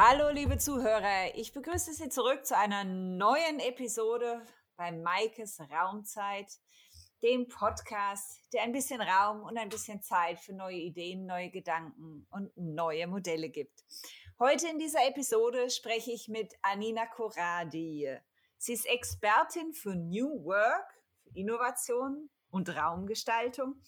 Hallo, liebe Zuhörer. Ich begrüße Sie zurück zu einer neuen Episode bei Maikes Raumzeit, dem Podcast, der ein bisschen Raum und ein bisschen Zeit für neue Ideen, neue Gedanken und neue Modelle gibt. Heute in dieser Episode spreche ich mit Anina Koradi. Sie ist Expertin für New Work, Innovation und Raumgestaltung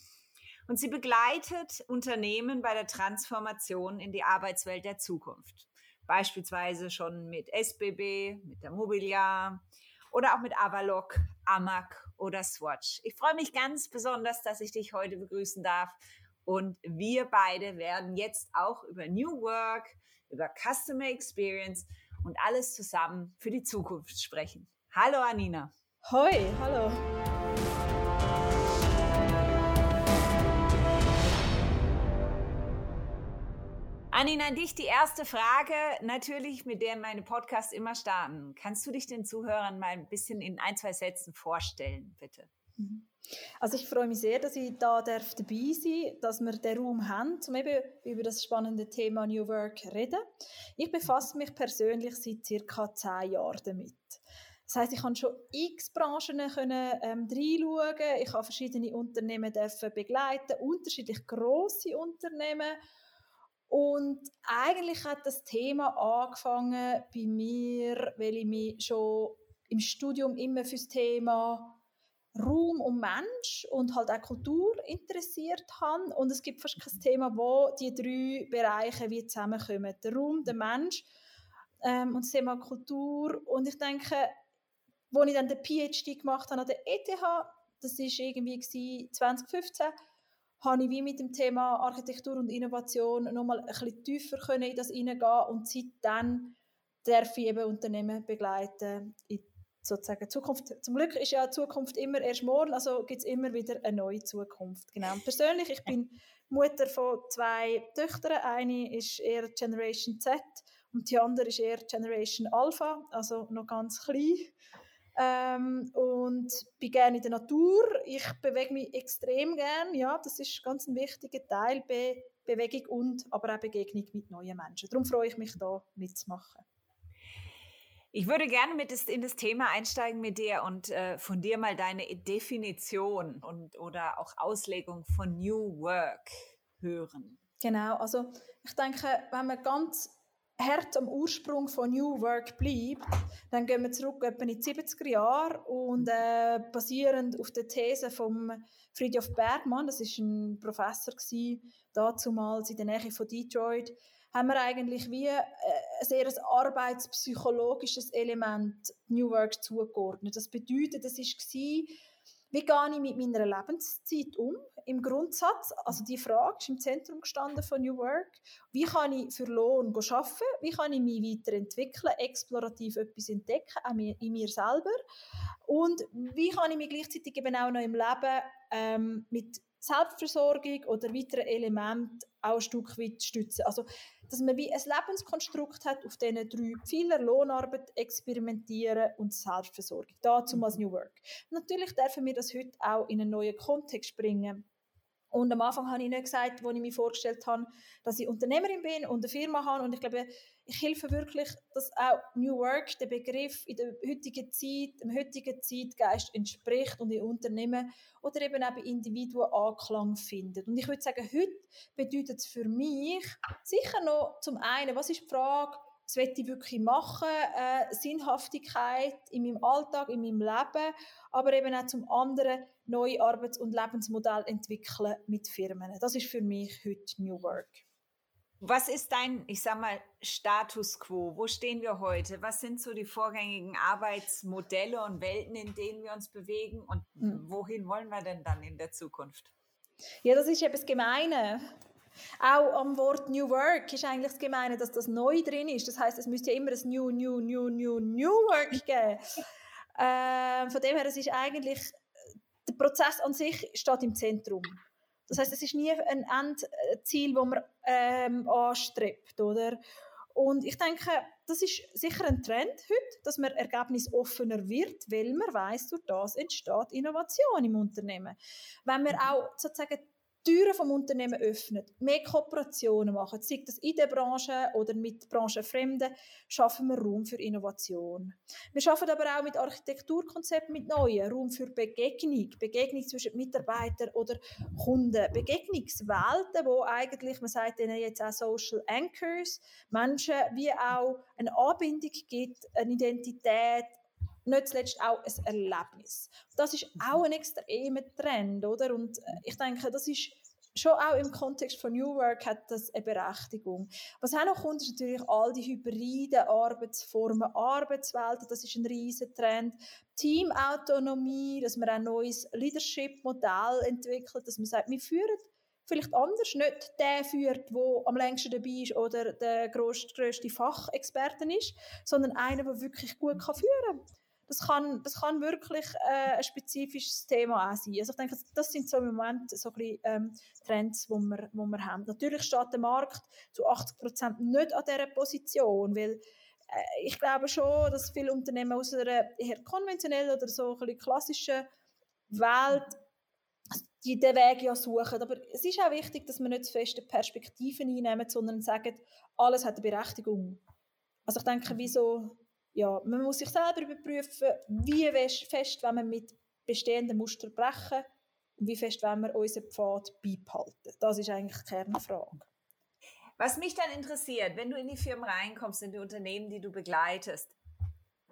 und sie begleitet Unternehmen bei der Transformation in die Arbeitswelt der Zukunft beispielsweise schon mit SBB, mit der Mobiliar oder auch mit Avalok, Amag oder Swatch. Ich freue mich ganz besonders, dass ich dich heute begrüßen darf. Und wir beide werden jetzt auch über New Work, über Customer Experience und alles zusammen für die Zukunft sprechen. Hallo Anina. Hoi, hallo. Anina, an dich die erste Frage, natürlich, mit der meine Podcasts immer starten. Kannst du dich den Zuhörern mal ein bisschen in ein, zwei Sätzen vorstellen, bitte? Mhm. Also ich freue mich sehr, dass ich da darf dabei sein dass wir den Raum haben, um eben über das spannende Thema New Work zu reden. Ich befasse mich persönlich seit circa zehn Jahren damit. Das heißt, ich kann schon x Branchen können, ähm, reinschauen. Ich habe verschiedene Unternehmen begleiten, unterschiedlich große Unternehmen und eigentlich hat das Thema angefangen bei mir, weil ich mich schon im Studium immer fürs Thema Raum und Mensch und halt auch Kultur interessiert habe. Und es gibt fast kein Thema, wo die drei Bereiche wie zusammenkommen. Der Raum, der Mensch ähm, und das Thema Kultur. Und ich denke, als ich dann den PhD gemacht habe an der ETH, das war irgendwie 2015, habe ich wie mit dem Thema Architektur und Innovation nochmal ein bisschen tiefer können in das hineingehen und seitdem darf ich eben Unternehmen begleiten in sozusagen Zukunft. Zum Glück ist ja Zukunft immer erst morgen, also gibt es immer wieder eine neue Zukunft. Genau. Persönlich, ich bin Mutter von zwei Töchtern. Eine ist eher Generation Z und die andere ist eher Generation Alpha, also noch ganz klein. Ähm, und bin gerne in der Natur. Ich bewege mich extrem gerne. Ja, das ist ganz ein wichtiger Teil Be Bewegung und aber auch Begegnung mit neuen Menschen. Darum freue ich mich da mitzumachen. Ich würde gerne mit in das Thema einsteigen mit dir und äh, von dir mal deine Definition und oder auch Auslegung von New Work hören. Genau, also ich denke, wenn man ganz hart am Ursprung von New Work bleibt, dann gehen wir zurück etwa in die 70er Jahre und äh, basierend auf der These von Friedhof Bergmann, das ist ein Professor gewesen, damals in der Nähe von Detroit, haben wir eigentlich wie äh, ein sehr arbeitspsychologisches Element New Work zugeordnet. Das bedeutet, es war wie gehe ich mit meiner Lebenszeit um? Im Grundsatz, also die Frage ist im Zentrum gestanden von New Work. Wie kann ich für Lohn arbeiten? Wie kann ich mich weiterentwickeln, explorativ etwas entdecken, auch in mir selber? Und wie kann ich mich gleichzeitig eben auch noch im Leben ähm, mit Selbstversorgung oder weiteren Elementen auch ein Stück weit stützen. Also, dass man wie ein Lebenskonstrukt hat, auf diesen drei Pfeiler, Lohnarbeit, Experimentieren und Selbstversorgung. Dazu als New Work. Natürlich dürfen wir das heute auch in einen neuen Kontext bringen. Und am Anfang habe ich nicht gesagt, als ich mich vorgestellt habe, dass ich Unternehmerin bin und eine Firma habe. Und ich glaube, ich helfe wirklich, dass auch New Work, der Begriff in der heutigen Zeit, dem heutigen Zeitgeist entspricht und in Unternehmen oder eben auch bei Individuen Anklang findet. Und ich würde sagen, heute bedeutet es für mich sicher noch zum einen, was ist die Frage, was will ich wirklich machen, äh, Sinnhaftigkeit in meinem Alltag, in meinem Leben, aber eben auch zum anderen neue Arbeits- und Lebensmodelle entwickeln mit Firmen. Das ist für mich heute New Work. Was ist dein, ich sag mal, Status quo? Wo stehen wir heute? Was sind so die vorgängigen Arbeitsmodelle und Welten, in denen wir uns bewegen? Und mhm. wohin wollen wir denn dann in der Zukunft? Ja, das ist das Gemeine. Auch am Wort New Work ist eigentlich das Gemeine, dass das neu drin ist. Das heißt, es müsste ja immer ein New, New, New, New, New Work geben. äh, von dem her, es ist eigentlich, der Prozess an sich steht im Zentrum. Das heißt, es ist nie ein Endziel, das man ähm, anstrebt, oder? Und ich denke, das ist sicher ein Trend heute, dass man ergebnisoffener wird, weil man weiß, durch das entsteht Innovation im Unternehmen. Wenn wir auch sozusagen Türen vom Unternehmen öffnet, mehr Kooperationen machen, sei das in der Branche oder mit Branchenfremden, schaffen wir Raum für Innovation. Wir schaffen aber auch mit Architekturkonzepten mit neuen Raum für Begegnung, Begegnung zwischen Mitarbeitern oder Kunden, Begegnungswelten, wo eigentlich, man sagt ihnen jetzt auch Social Anchors, Menschen wie auch eine Anbindung gibt, eine Identität, nicht zuletzt auch ein Erlebnis. Das ist auch ein extremer Trend, oder? Und äh, ich denke, das ist schon auch im Kontext von New Work hat das eine Berechtigung. Was auch noch kommt, ist natürlich all die hybriden Arbeitsformen, Arbeitswelten, das ist ein riesen Trend. Teamautonomie, dass man ein neues Leadership-Modell entwickelt, dass man sagt, wir führen vielleicht anders, nicht der führt, der am längsten dabei ist oder der grösste, grösste Fachexperte ist, sondern einer, der wirklich gut kann führen kann das kann, das kann wirklich äh, ein spezifisches Thema auch sein. Also ich denke, das sind so im Moment so ein bisschen, ähm, Trends, die wir, wo wir haben. Natürlich steht der Markt zu 80 Prozent nicht an dieser Position, weil äh, ich glaube schon, dass viele Unternehmen aus einer eher konventionellen oder so ein klassischen Welt die den Weg ja suchen. Aber es ist auch wichtig, dass wir nicht zu feste Perspektiven einnehmen, sondern sagen, alles hat eine Berechtigung. Also ich denke, wie so ja, man muss sich selber überprüfen, wie fest wenn wir mit bestehenden Mustern brechen und wie fest wenn wir unseren Pfad beibehalten. Das ist eigentlich die Kernfrage. Was mich dann interessiert, wenn du in die Firmen reinkommst, in die Unternehmen, die du begleitest,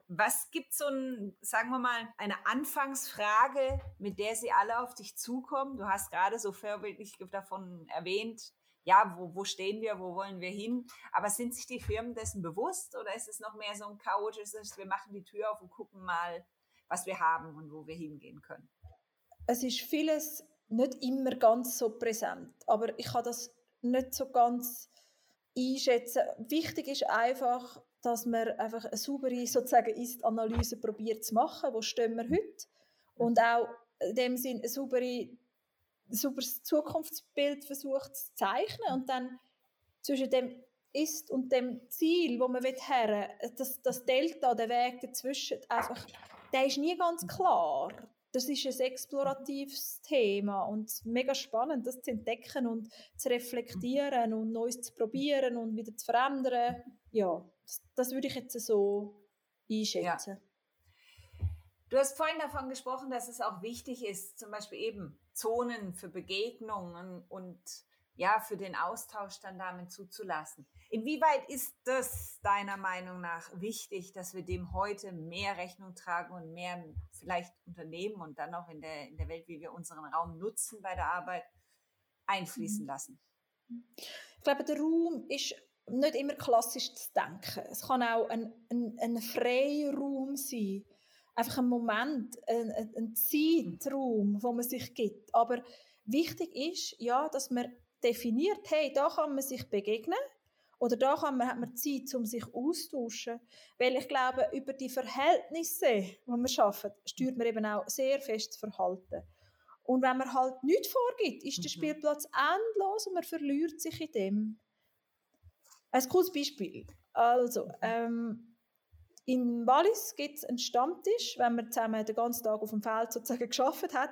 was gibt so ein, sagen wir mal, eine Anfangsfrage, mit der sie alle auf dich zukommen? Du hast gerade so vorbildlich davon erwähnt, ja, wo, wo stehen wir, wo wollen wir hin? Aber sind sich die Firmen dessen bewusst oder ist es noch mehr so ein chaotisches, wir machen die Tür auf und gucken mal, was wir haben und wo wir hingehen können? Es ist vieles nicht immer ganz so präsent, aber ich kann das nicht so ganz einschätzen. Wichtig ist einfach, dass man einfach eine saubere sozusagen Ist-Analyse probiert zu machen, wo stehen wir heute und auch in dem Sinn eine saubere super Zukunftsbild versucht zu zeichnen und dann zwischen dem ist und dem Ziel, wo man her, das, das Delta, der Weg dazwischen, einfach, der ist nie ganz klar. Das ist ein exploratives Thema und mega spannend, das zu entdecken und zu reflektieren und Neues zu probieren und wieder zu verändern. Ja, das, das würde ich jetzt so einschätzen. Ja. Du hast vorhin davon gesprochen, dass es auch wichtig ist, zum Beispiel eben Zonen für Begegnungen und ja, für den Austausch dann damit zuzulassen. Inwieweit ist das deiner Meinung nach wichtig, dass wir dem heute mehr Rechnung tragen und mehr vielleicht Unternehmen und dann auch in der, in der Welt, wie wir unseren Raum nutzen bei der Arbeit, einfließen mhm. lassen? Ich glaube, der Raum ist nicht immer klassisch zu denken. Es kann auch ein, ein, ein freier Raum sein einfach ein Moment, ein, ein Zeitraum, wo man sich gibt. Aber wichtig ist, ja, dass man definiert, hey, da kann man sich begegnen oder da kann man, hat man Zeit, um sich austauschen. Weil ich glaube, über die Verhältnisse, die wir schaffen, steuert man eben auch sehr fest Verhalten. Und wenn man halt nichts vorgibt, ist der mhm. Spielplatz endlos und man verliert sich in dem. Ein cooles Beispiel. Also, ähm, in Wallis gibt es einen Stammtisch, wenn man zusammen den ganzen Tag auf dem Feld sozusagen geschafft hat,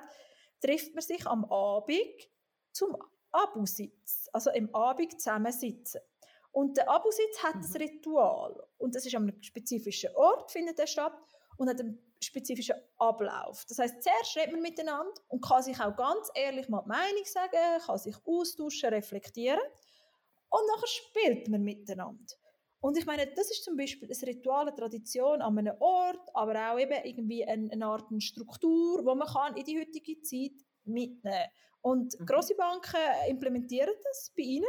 trifft man sich am Abend zum Abusitz, also im Abend zusammensitzen. Und der Abusitz hat mhm. ein Ritual und das ist an einem spezifischen Ort findet er statt und hat einen spezifischen Ablauf. Das heißt, zuerst redet man miteinander und kann sich auch ganz ehrlich mal die Meinung sagen, kann sich austauschen, reflektieren und nachher spielt man miteinander. Und ich meine, das ist zum Beispiel eine Ritual, eine Tradition an einem Ort, aber auch eben irgendwie eine, eine Art Struktur, wo man kann in die heutige Zeit mitnehmen kann. Und mhm. grosse Banken implementieren das bei ihnen.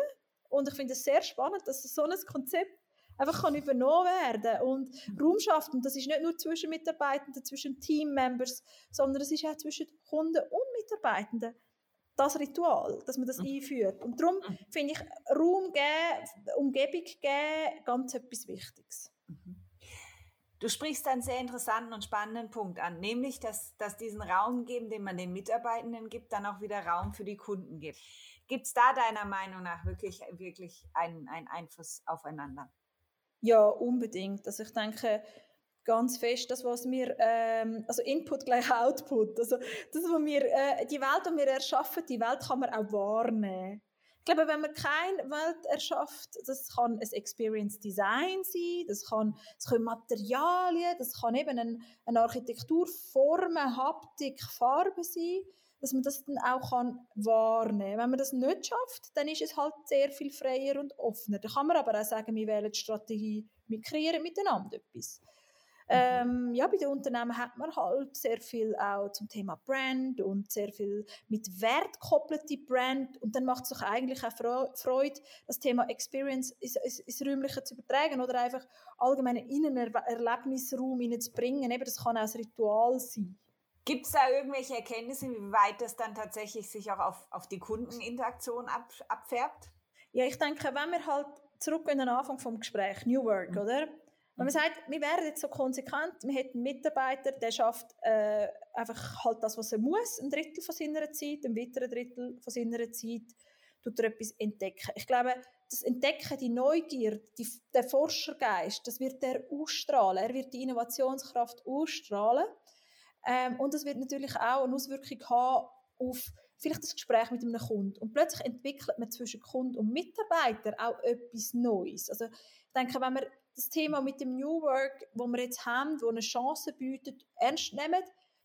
Und ich finde es sehr spannend, dass so ein Konzept einfach kann übernommen werden und mhm. Raum schafft. Und das ist nicht nur zwischen Mitarbeitenden, zwischen Teammembers, sondern es ist auch zwischen Kunden und Mitarbeitenden das Ritual, dass man das mhm. einführt. Und darum mhm. finde ich Raum geben, Umgebung geben, ganz etwas Wichtiges. Mhm. Du sprichst einen sehr interessanten und spannenden Punkt an, nämlich, dass, dass diesen Raum geben, den man den Mitarbeitenden gibt, dann auch wieder Raum für die Kunden gibt. Gibt es da deiner Meinung nach wirklich, wirklich einen, einen Einfluss aufeinander? Ja, unbedingt. Also ich denke, ganz fest, das, was wir, ähm, also Input gleich Output, also das, was wir, äh, die Welt, die wir erschaffen, die Welt kann man auch wahrnehmen. Ich glaube, wenn man keine Welt erschafft, das kann ein Experience Design sein, das, kann, das können Materialien, das kann eben ein, eine Architektur, Formen, Haptik, Farbe sein, dass man das dann auch kann wahrnehmen kann. Wenn man das nicht schafft, dann ist es halt sehr viel freier und offener. Da kann man aber auch sagen, wir wählen die Strategie, wir kreieren miteinander etwas. Mhm. Ähm, ja, bei den Unternehmen hat man halt sehr viel auch zum Thema Brand und sehr viel mit Wert gekoppelte Brand und dann macht es sich eigentlich auch Freude, das Thema Experience ins, ins, ins Räumliche zu übertragen oder einfach allgemein in einen Erlebnisraum hineinzubringen. Eben, das kann auch ein Ritual sein. Gibt es da irgendwelche Erkenntnisse, wie weit das dann tatsächlich sich auch auf, auf die Kundeninteraktion ab, abfärbt? Ja, ich denke, wenn wir halt zurück in den Anfang vom Gespräch, New Work, mhm. oder? Wenn man sagt, wir wären jetzt so konsequent, wir hätten einen Mitarbeiter, der schafft äh, einfach halt das, was er muss, ein Drittel von seiner Zeit, ein weiterer Drittel von seiner Zeit, tut er etwas entdecken. Ich glaube, das Entdecken, die Neugier, die, der Forschergeist, das wird er ausstrahlen. Er wird die Innovationskraft ausstrahlen. Ähm, und das wird natürlich auch eine Auswirkung haben auf vielleicht das Gespräch mit einem Kunden. Und plötzlich entwickelt man zwischen Kunden und Mitarbeiter auch etwas Neues. Also ich denke, wenn man das Thema mit dem New Work, wo wir jetzt haben, wo eine Chance bietet, ernst nehmen,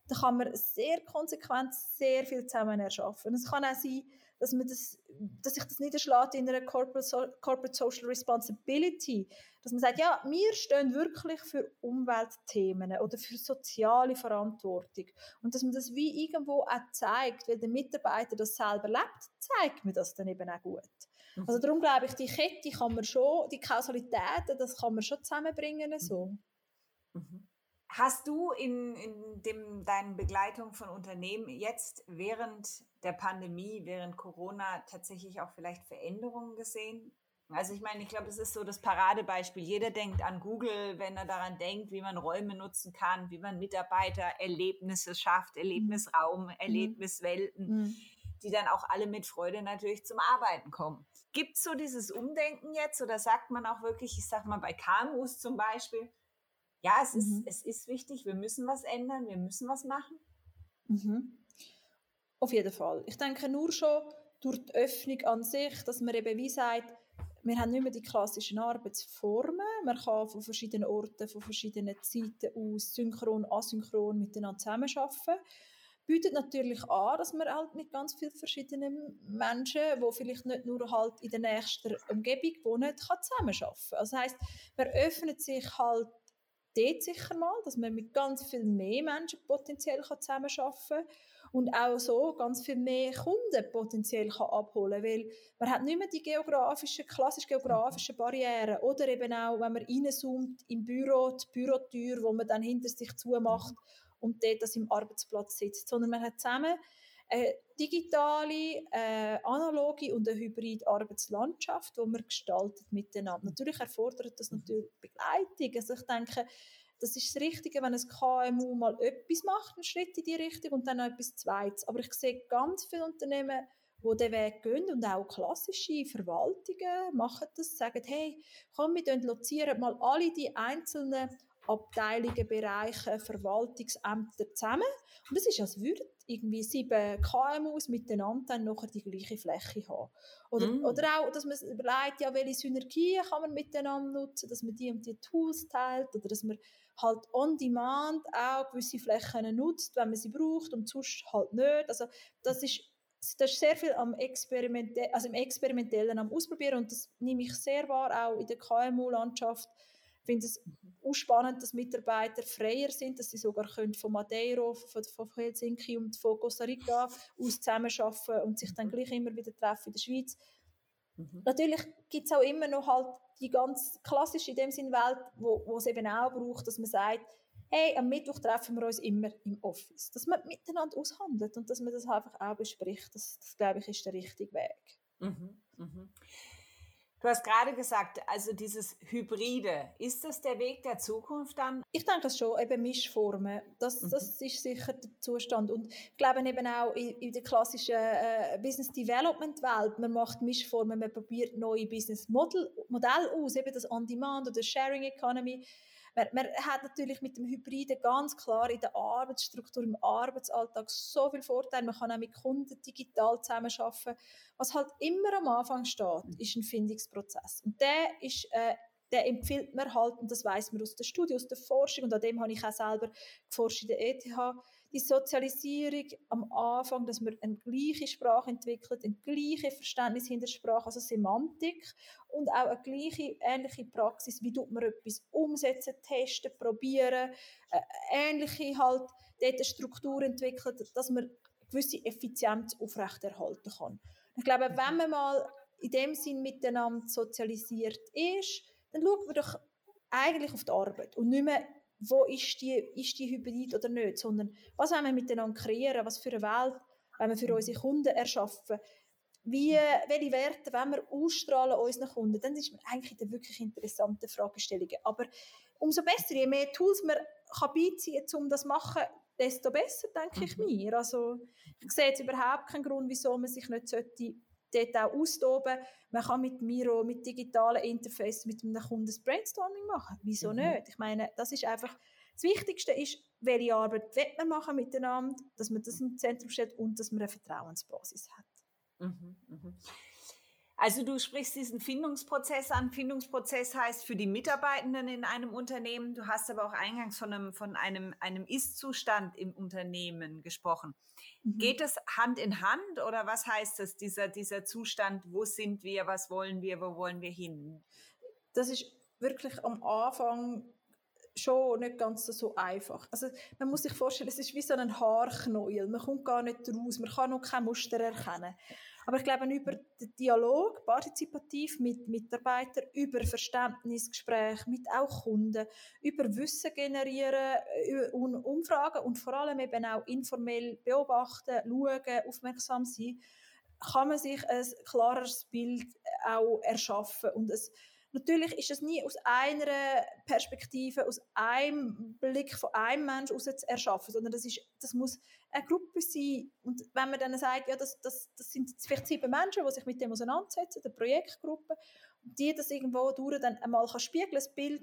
dann kann man sehr konsequent sehr viel zusammen erschaffen. Es kann auch sein, dass, man das, dass sich das niederschlägt in einer Corporate, so Corporate Social Responsibility, dass man sagt, ja, wir stehen wirklich für Umweltthemen oder für soziale Verantwortung und dass man das wie irgendwo auch zeigt, weil der Mitarbeiter das selber lebt, zeigt mir das dann eben auch gut. Mhm. Also darum glaube ich, die Kette kann man schon, die Kausalitäten, das kann man schon zusammenbringen mhm. so. Mhm. Hast du in, in dem, deinen Begleitung von Unternehmen jetzt während der Pandemie, während Corona tatsächlich auch vielleicht Veränderungen gesehen? Also ich meine, ich glaube, es ist so das Paradebeispiel. Jeder denkt an Google, wenn er daran denkt, wie man Räume nutzen kann, wie man Mitarbeitererlebnisse schafft, Erlebnisraum, mhm. Erlebniswelten. Mhm die dann auch alle mit Freude natürlich zum Arbeiten kommen. Gibt es so dieses Umdenken jetzt oder sagt man auch wirklich, ich sag mal bei KMUs zum Beispiel, ja, es, mhm. ist, es ist wichtig, wir müssen was ändern, wir müssen was machen? Mhm. Auf jeden Fall. Ich denke nur schon durch die Öffnung an sich, dass man eben wie sagt, wir haben nicht mehr die klassischen Arbeitsformen. Man kann von verschiedenen Orten, von verschiedenen Zeiten aus synchron, asynchron miteinander zusammenarbeiten bietet natürlich an, dass man halt mit ganz vielen verschiedenen Menschen, die vielleicht nicht nur halt in der nächsten Umgebung wohnen, kann zusammenarbeiten. Also das heisst, man öffnet sich halt dort sicher mal, dass man mit ganz viel mehr Menschen potenziell zusammenarbeiten kann und auch so ganz viel mehr Kunden potenziell kann abholen weil man hat nicht mehr die geografischen, klassisch geografischen Barrieren oder eben auch, wenn man reinzoomt im Büro, die Bürotür, wo man dann hinter sich zumacht und dort das im Arbeitsplatz sitzt, sondern man hat zusammen eine digitale, eine analoge und eine hybride Arbeitslandschaft, die man gestaltet miteinander. Natürlich erfordert das natürlich Begleitung. Also ich denke, das ist das Richtige, wenn ein KMU mal etwas macht, einen Schritt in die Richtung und dann noch etwas Zweites. Aber ich sehe ganz viele Unternehmen, die den Weg gehen und auch klassische Verwaltungen machen das, sagen, hey, komm, wir lozieren mal alle die einzelnen Abteilungen, Bereiche, Verwaltungsämter zusammen. Und es ist, als würden irgendwie sieben KMUs miteinander dann nachher die gleiche Fläche haben. Oder, mm. oder auch, dass man überlegt, ja, welche Synergien kann man miteinander nutzen, dass man die und die Tools teilt oder dass man halt on demand auch gewisse Flächen nutzt, wenn man sie braucht und sonst halt nicht. Also das ist das ist sehr viel am Experimente also im Experimentellen am Ausprobieren und das nehme ich sehr wahr, auch in der KMU-Landschaft, ich finde es auch spannend, dass Mitarbeiter freier sind, dass sie sogar können von Madeira, von, von Helsinki und von Costa Rica aus zusammenarbeiten und sich dann gleich immer wieder treffen in der Schweiz. Mhm. Natürlich gibt es auch immer noch halt die ganz klassische in dem Sinn Welt, wo, wo es eben auch braucht, dass man sagt, hey, am Mittwoch treffen wir uns immer im Office. Dass man miteinander aushandelt und dass man das einfach auch bespricht. Das, das glaube ich, ist der richtige Weg. Mhm. Mhm. Du hast gerade gesagt, also dieses Hybride, ist das der Weg der Zukunft dann? Ich denke das schon, eben Mischformen. Das, mhm. das ist sicher der Zustand. Und ich glaube eben auch in, in der klassischen äh, Business Development Welt, man macht Mischformen, man probiert neue Business Modelle Modell aus, eben das On-Demand oder Sharing Economy. Man, man hat natürlich mit dem Hybriden ganz klar in der Arbeitsstruktur, im Arbeitsalltag so viel Vorteile. Man kann auch mit Kunden digital zusammenarbeiten. Was halt immer am Anfang steht, ist ein Findungsprozess. Und der ist äh, der empfiehlt man halt, und das weiß man aus der Studie, aus der Forschung, und an dem habe ich auch selber geforscht in der ETH, die Sozialisierung am Anfang, dass man eine gleiche Sprache entwickelt, ein gleiches Verständnis hinter der Sprache, also Semantik und auch eine gleiche, ähnliche Praxis, wie tut man etwas umsetzen, testen, probieren, äh, ähnliche halt dort eine Struktur entwickelt, dass man gewisse Effizienz aufrechterhalten kann. Ich glaube, wenn man mal in dem Sinn miteinander sozialisiert ist, dann schauen wir doch eigentlich auf die Arbeit und nicht mehr wo ist die, ist die Hybrid oder nicht, sondern was wollen wir miteinander kreieren, was für eine Welt wollen wir für mhm. unsere Kunden erschaffen, wie, welche Werte wollen wir ausstrahlen unseren Kunden, dann ist man eigentlich in wirklich interessante Fragestellungen. Aber umso besser, je mehr Tools man kann beiziehen kann, um das zu machen, desto besser, denke ich mhm. mir. Also ich sehe jetzt überhaupt keinen Grund, wieso man sich nicht sollte dort auch austoben. Man kann mit Miro, mit digitalen Interface, mit einem Kunden das Brainstorming machen. Wieso mhm. nicht? Ich meine, das ist einfach, das Wichtigste ist, welche Arbeit will man machen miteinander, dass man das im Zentrum stellt und dass man eine Vertrauensbasis hat. Mhm, mh. Also du sprichst diesen Findungsprozess an. Findungsprozess heißt für die Mitarbeitenden in einem Unternehmen. Du hast aber auch eingangs von einem, von einem, einem Ist-Zustand im Unternehmen gesprochen. Mhm. Geht es Hand in Hand oder was heißt das, dieser, dieser Zustand? Wo sind wir? Was wollen wir? Wo wollen wir hin? Das ist wirklich am Anfang schon nicht ganz so einfach. Also man muss sich vorstellen, es ist wie so ein Haarknäuel. Man kommt gar nicht raus, man kann noch kein Muster erkennen. Aber ich glaube, über den Dialog, partizipativ mit Mitarbeitern, über Verständnisgespräche mit auch Kunden, über Wissen generieren, und Umfragen und vor allem eben auch informell beobachten, schauen, aufmerksam sein, kann man sich ein klareres Bild auch erschaffen. Und es Natürlich ist es nie aus einer Perspektive, aus einem Blick von einem Menschen aus zu erschaffen, sondern das, ist, das muss eine Gruppe sein. Und wenn man dann sagt, ja, das, das, das sind vielleicht sieben Menschen, die sich mit dem auseinandersetzen, eine Projektgruppe, die das irgendwo durch dann einmal kann spiegeln, das Bild,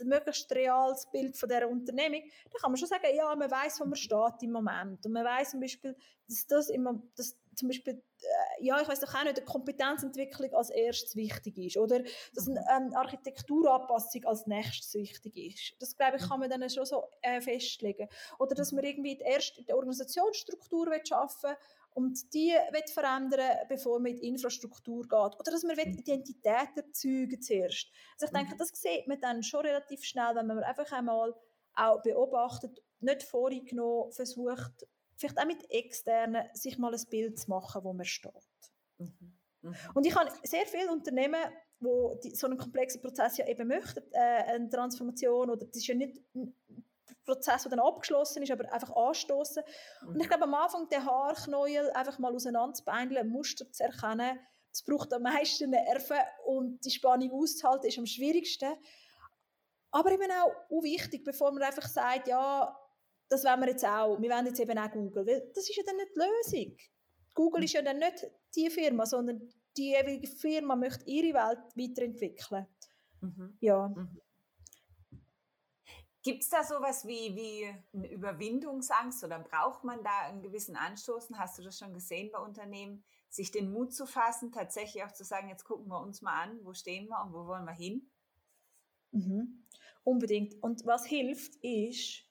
ein möglichst reales Bild von dieser Unternehmung, dann kann man schon sagen, ja, man weiß, wo man steht im Moment. Und man weiß zum Beispiel, dass das immer, dass zum Beispiel, äh, ja, ich weiß doch auch nicht, eine Kompetenzentwicklung als erstes wichtig ist oder dass eine ähm, Architekturanpassung als nächstes wichtig ist. Das, glaube ich, kann man dann schon so äh, festlegen. Oder dass man irgendwie die erste die Organisationsstruktur schaffen will und die wird verändern, bevor man in die Infrastruktur geht. Oder dass man mhm. Identität erzeugen zuerst. Also ich denke, mhm. das sieht man dann schon relativ schnell, wenn man einfach einmal auch beobachtet, nicht vorgenommen versucht, vielleicht auch mit externen, sich mal ein Bild zu machen, wo man steht. Mhm. Mhm. Und ich habe sehr viele Unternehmen, wo die, so einen komplexen Prozess ja eben möchten, äh, eine Transformation, oder das ist ja nicht Prozess, der dann abgeschlossen ist, aber einfach anstoßen. Mhm. Und ich glaube, am Anfang den Haarknäuel einfach mal auseinanderzubeindeln, Muster zu erkennen, das braucht am meisten Nerven und die Spannung auszuhalten ist am schwierigsten. Aber eben auch, wichtig, bevor man einfach sagt, ja, das wollen wir jetzt auch, wir wollen jetzt eben auch Google, weil das ist ja dann nicht die Lösung. Google ist ja dann nicht die Firma, sondern die ewige Firma möchte ihre Welt weiterentwickeln. Mhm. Ja. Mhm. Gibt es da sowas wie, wie eine Überwindungsangst oder braucht man da einen gewissen Anstoßen? Hast du das schon gesehen bei Unternehmen, sich den Mut zu fassen, tatsächlich auch zu sagen, jetzt gucken wir uns mal an, wo stehen wir und wo wollen wir hin? Mhm. Unbedingt. Und was hilft, ist,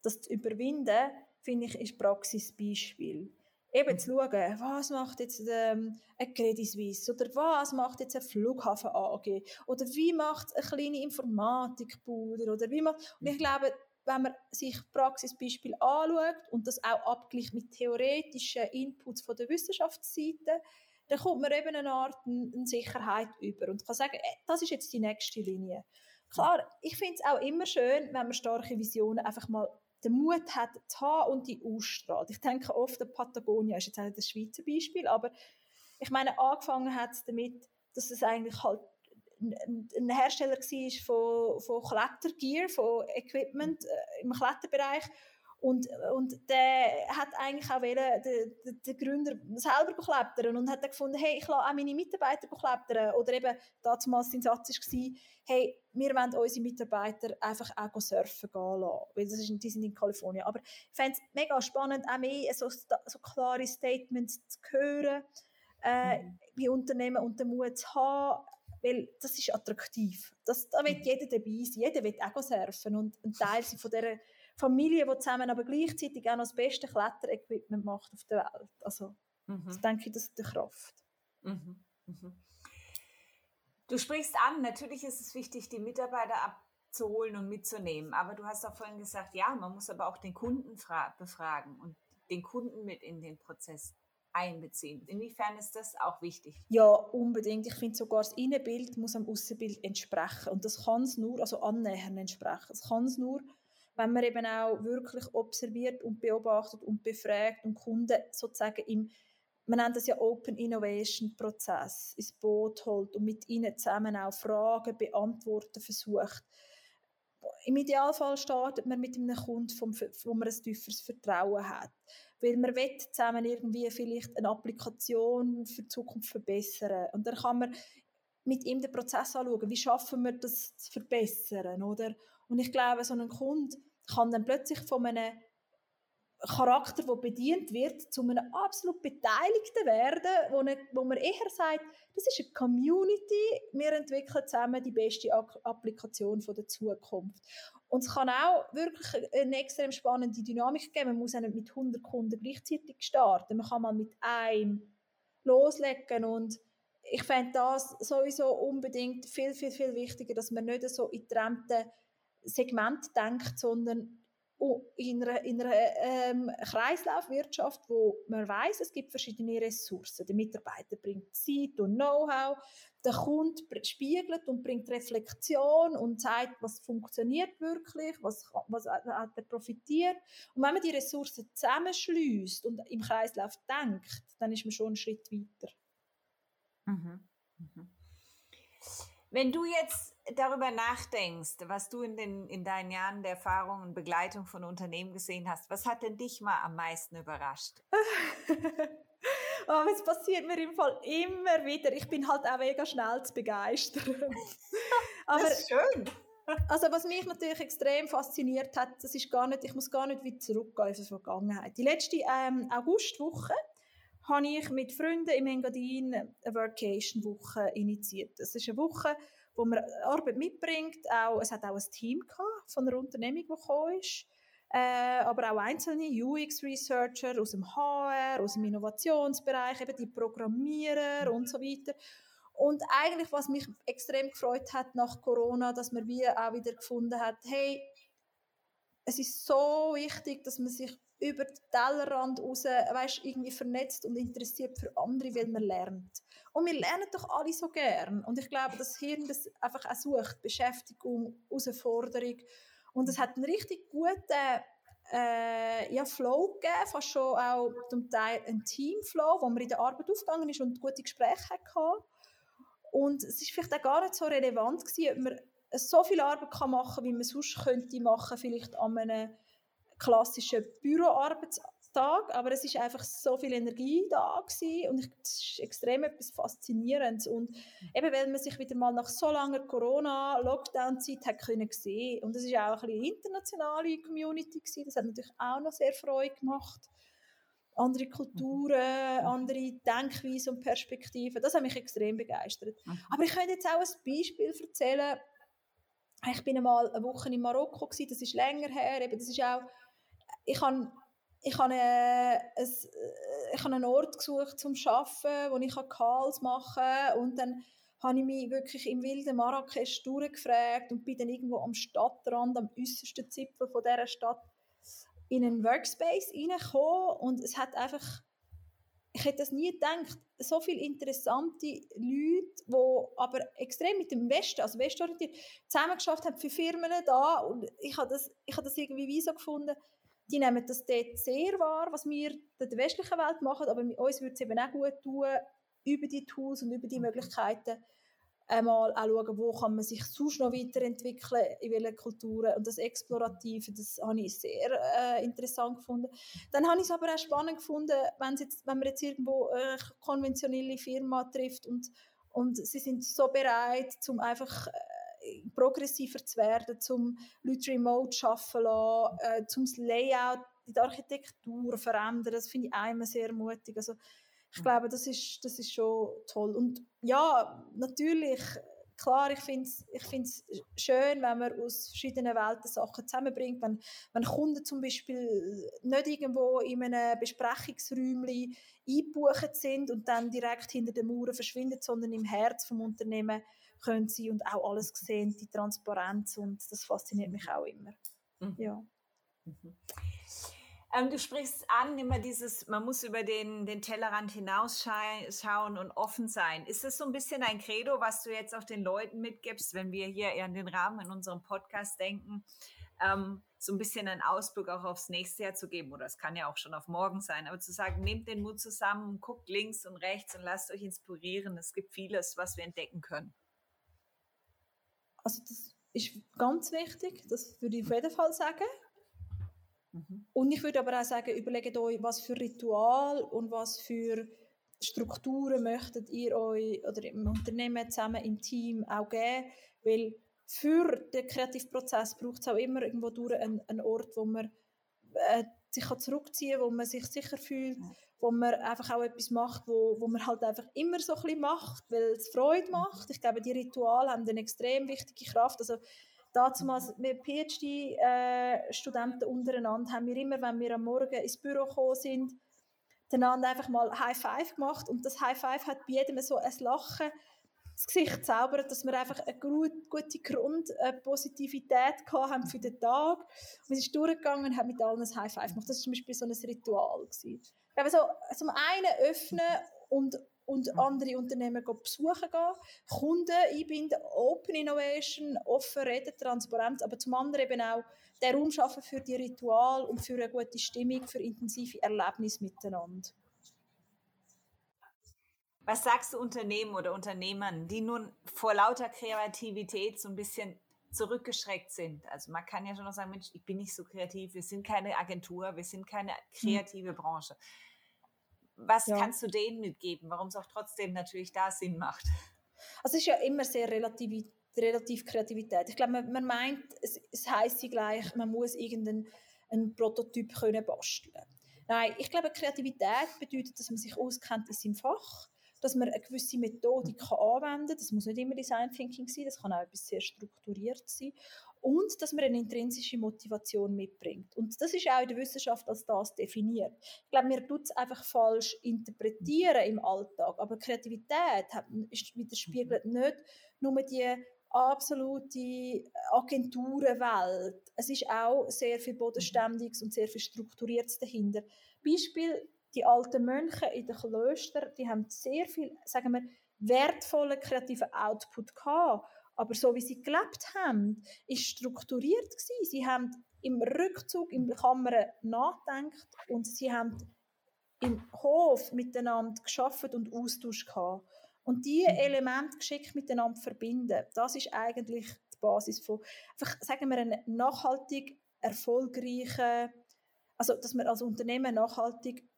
das zu überwinden, finde ich, ist Praxisbeispiel. Eben zu schauen, was macht jetzt ähm, ein Credit Suisse oder was macht jetzt ein Flughafen AG oder wie macht eine kleine Informatikbude oder wie macht, und ich glaube, wenn man sich Praxisbeispiel anschaut und das auch abgleicht mit theoretischen Inputs von der Wissenschaftsseite, dann kommt man eben eine Art eine Sicherheit über und kann sagen, äh, das ist jetzt die nächste Linie. Klar, ich finde es auch immer schön, wenn man starke Visionen einfach mal den Mut hat zu haben und die ausstrahlt. Ich denke oft, der Patagonia ist jetzt auch das Schweizer Beispiel, aber ich meine, angefangen hat es damit, dass es eigentlich halt ein Hersteller war von, von Klettergear, von Equipment äh, im Kletterbereich Und, und der hat eigentlich auch wollen, der, der, der Gründer selber klettern und hat dann gefunden, hey, ich lasse auch meine Mitarbeiter klettern. Oder eben, damals sein Satz war, hey, wir wollen unsere Mitarbeiter einfach auch surfen gehen lassen. Weil das ist, die sind in Kalifornien. Aber ich fände es mega spannend, auch mehr so, so klare Statements zu hören, äh, mhm. bei Unternehmen und den Mut zu haben, weil das ist attraktiv. Das, da will mhm. jeder dabei sein. Jeder will auch surfen und ein Teil von dieser Familie, die zusammen aber gleichzeitig auch noch das beste Kletterequipment macht auf der Welt. Also, mhm. das denke ich, das ist die Kraft. Mhm. Mhm. Du sprichst an, natürlich ist es wichtig, die Mitarbeiter abzuholen und mitzunehmen. Aber du hast auch vorhin gesagt, ja, man muss aber auch den Kunden befragen und den Kunden mit in den Prozess einbeziehen. Inwiefern ist das auch wichtig? Ja, unbedingt. Ich finde sogar das Innenbild muss am Außenbild entsprechen. Und das kann es nur, also annähernd entsprechen. Das kann es nur, wenn man eben auch wirklich observiert und beobachtet und befragt und Kunden sozusagen im, man nennt das ja Open Innovation Prozess, ins Boot holt und mit ihnen zusammen auch Fragen beantworten versucht. Im Idealfall startet man mit einem Kunden, vom, wo man ein tieferes Vertrauen hat. Weil man will zusammen irgendwie vielleicht eine Applikation für die Zukunft verbessern. Und dann kann man mit ihm den Prozess anschauen, wie schaffen wir das zu verbessern, oder? Und ich glaube, so ein Kunde kann dann plötzlich von einem Charakter, der bedient wird, zu einem absolut Beteiligten werden, wo, eine, wo man eher sagt, das ist eine Community, wir entwickeln zusammen die beste Applikation von der Zukunft. Und es kann auch wirklich eine extrem spannende Dynamik geben. Man muss nicht mit 100 Kunden gleichzeitig starten. Man kann mal mit einem loslegen und ich fände das sowieso unbedingt viel, viel, viel wichtiger, dass man nicht so in trennten Segment denkt, sondern in einer, in einer ähm, Kreislaufwirtschaft, wo man weiß, es gibt verschiedene Ressourcen. Der Mitarbeiter bringt Zeit und Know-how, der Kunde spiegelt und bringt Reflexion und zeigt, was funktioniert wirklich, was, was hat er profitiert. Und wenn man die Ressourcen zusammenschließt und im Kreislauf denkt, dann ist man schon einen Schritt weiter. Mhm. Mhm. Wenn du jetzt darüber nachdenkst, was du in, den, in deinen Jahren der Erfahrung und Begleitung von Unternehmen gesehen hast, was hat denn dich mal am meisten überrascht? oh, es passiert mir im Fall immer wieder. Ich bin halt auch mega schnell zu begeistern. Aber, das ist schön. also was mich natürlich extrem fasziniert hat, das ist gar nicht, ich muss gar nicht wieder zurückgehen in die Vergangenheit. Die letzte ähm, Augustwoche habe ich mit Freunden im Engadin eine Workation-Woche initiiert. Das ist eine Woche, wo man Arbeit mitbringt. Auch, es hat auch ein Team gehabt von einer Unternehmung, die gekommen ist. Äh, aber auch einzelne UX-Researcher aus dem HR, aus dem Innovationsbereich, eben die Programmierer und so weiter. Und eigentlich, was mich extrem gefreut hat nach Corona, dass man wie auch wieder gefunden hat, hey, es ist so wichtig, dass man sich über den Tellerrand raus, weißt, irgendwie vernetzt und interessiert für andere, weil man lernt. Und wir lernen doch alle so gern. Und ich glaube, das Hirn das einfach auch sucht, Beschäftigung, Herausforderung. Und es hat einen richtig guten äh, ja, Flow gegeben, fast schon auch zum Teil ein Teamflow, wo man in der Arbeit aufgegangen ist und gute Gespräche hatte. Und es ist vielleicht auch gar nicht so relevant gewesen, ob man so viel Arbeit kann machen kann, wie man sonst könnte machen, vielleicht an einem klassischen Büroarbeitstag, aber es ist einfach so viel Energie da gewesen und es ist extrem etwas Faszinierendes und eben, weil man sich wieder mal nach so langer Corona-Lockdown-Zeit hat können sehen und es ist auch ein bisschen eine internationale Community gewesen, das hat natürlich auch noch sehr Freude gemacht andere Kulturen, mhm. andere Denkweisen und Perspektiven. Das hat mich extrem begeistert. Mhm. Aber ich könnte jetzt auch ein Beispiel erzählen. Ich bin einmal eine Woche in Marokko gewesen, das ist länger her. Eben, das ist auch ich habe ich habe, äh, äh, ich habe einen Ort gesucht zum Arbeiten, wo ich Calls machen kann. Und dann habe ich mich wirklich im wilden Marrakesch durchgefragt und bin dann irgendwo am Stadtrand, am äußersten Zipfel von dieser Stadt in einen Workspace reingekommen. Und es hat einfach, ich hätte das nie gedacht, so viele interessante Leute, die aber extrem mit dem Westen, also westorientiert, zusammengeschafft haben für Firmen da. Und ich habe das, ich habe das irgendwie wie so gefunden, die nehmen das dort sehr wahr, was wir in der westlichen Welt machen, aber uns würde es eben auch gut tun, über die Tools und über die mhm. Möglichkeiten einmal auch schauen, wo kann man sich sonst noch weiterentwickeln, in welchen Kulturen. Und das Explorative, das habe ich sehr äh, interessant gefunden. Dann habe ich es aber auch spannend gefunden, wenn, jetzt, wenn man jetzt irgendwo eine konventionelle Firma trifft und, und sie sind so bereit, um einfach äh, progressiver zu werden, um Leute remote zu arbeiten äh, um das Layout, die Architektur zu verändern. Das finde ich einmal sehr mutig. Also, ich mhm. glaube, das ist, das ist schon toll. Und ja, natürlich, klar, ich finde es ich find's schön, wenn man aus verschiedenen Welten Sachen zusammenbringt. Wenn, wenn Kunden zum Beispiel nicht irgendwo in einem Besprechungsräumchen eingebucht sind und dann direkt hinter den Mauern verschwinden, sondern im Herz vom Unternehmen können sie und auch alles sehen, die Transparenz und das fasziniert mich auch immer. Mhm. Ja. Mhm. Ähm, du sprichst an, immer dieses, man muss über den, den Tellerrand hinausschauen und offen sein. Ist das so ein bisschen ein Credo, was du jetzt auch den Leuten mitgibst, wenn wir hier an den Rahmen in unserem Podcast denken, ähm, so ein bisschen einen Ausblick auch aufs nächste Jahr zu geben? Oder es kann ja auch schon auf morgen sein, aber zu sagen, nehmt den Mut zusammen, guckt links und rechts und lasst euch inspirieren. Es gibt vieles, was wir entdecken können. Also das ist ganz wichtig, das würde ich auf jeden Fall sagen. Mhm. Und ich würde aber auch sagen, überlegt euch, was für Ritual und was für Strukturen möchtet ihr euch oder im Unternehmen zusammen im Team auch geben, weil für den Kreativprozess braucht es auch immer irgendwo durch einen, einen Ort, wo man äh, sich kann zurückziehen kann, wo man sich sicher fühlt, mhm. wo man einfach auch etwas macht, wo, wo man halt einfach immer so ein bisschen macht, weil es Freude mhm. macht. Ich glaube, die Rituale haben eine extrem wichtige Kraft. Also Damals mit PhD-Studenten äh, untereinander haben wir immer, wenn wir am Morgen ins Büro gekommen sind, einander einfach mal High Five gemacht und das High Five hat bei jedem so ein Lachen das Gesicht zaubert, dass wir einfach eine gute Grundpositivität haben für den Tag. Und wir sind durchgegangen und haben mit allen ein High Five gemacht. Das war zum Beispiel so ein Ritual. Gewesen. So, zum einen öffnen und und andere Unternehmen besuchen gehen, Kunden einbinden, Open Innovation, offen reden, Transparenz, aber zum anderen eben auch den Raum schaffen für die Ritual und für eine gute Stimmung, für intensive Erlebnisse miteinander. Was sagst du Unternehmen oder Unternehmern, die nun vor lauter Kreativität so ein bisschen zurückgeschreckt sind? Also man kann ja schon noch sagen, Mensch, ich bin nicht so kreativ, wir sind keine Agentur, wir sind keine mhm. kreative Branche. Was ja. kannst du denen mitgeben, warum es auch trotzdem natürlich da Sinn macht? Also es ist ja immer sehr relativ, relativ Kreativität. Ich glaube, man, man meint, es, es heisst sie gleich, man muss irgendeinen einen Prototyp können basteln. Nein, ich glaube, Kreativität bedeutet, dass man sich auskennt in seinem Fach, dass man eine gewisse Methodik kann anwenden kann. Das muss nicht immer Design Thinking sein, das kann auch etwas sehr strukturiert sein und dass man eine intrinsische Motivation mitbringt. Und das ist auch in der Wissenschaft als das definiert. Ich glaube, wir tun es einfach falsch interpretieren im Alltag, aber Kreativität widerspiegelt nicht nur die absolute Agenturenwelt. Es ist auch sehr viel Bodenständiges und sehr viel Strukturiertes dahinter. Beispiel, die alten Mönche in den Klöstern, die haben sehr viel, sagen wir, wertvollen kreativen Output gehabt aber so wie sie gelebt haben, ist strukturiert gewesen. Sie haben im Rückzug in der Kammer nachgedacht und sie haben im Hof miteinander geschafft und Austausch gehabt. Und diese mhm. Elemente geschickt miteinander verbinden, das ist eigentlich die Basis von, einfach, sagen wir, einem nachhaltig erfolgreichen, also dass man als Unternehmen nachhaltig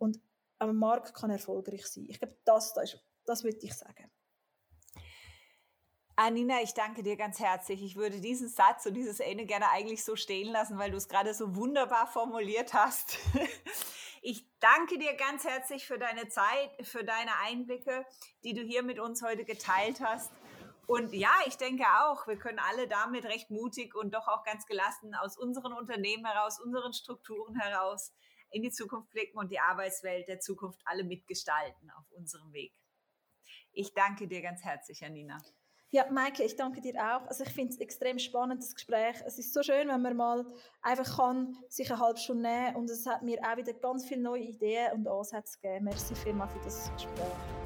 und am Markt kann erfolgreich sein. Ich glaube, das, das, das würde ich sagen. Anina, ich danke dir ganz herzlich. Ich würde diesen Satz und dieses Ende gerne eigentlich so stehen lassen, weil du es gerade so wunderbar formuliert hast. Ich danke dir ganz herzlich für deine Zeit, für deine Einblicke, die du hier mit uns heute geteilt hast. Und ja, ich denke auch, wir können alle damit recht mutig und doch auch ganz gelassen aus unseren Unternehmen heraus, unseren Strukturen heraus in die Zukunft blicken und die Arbeitswelt der Zukunft alle mitgestalten auf unserem Weg. Ich danke dir ganz herzlich, Janina. Ja, Maike, ich danke dir auch. Also ich finde es extrem spannend, das Gespräch. Es ist so schön, wenn man mal einfach kann, sich eine halbe Stunde nehmen und es hat mir auch wieder ganz viele neue Ideen und Ansätze gegeben. Merci vielmals für das Gespräch.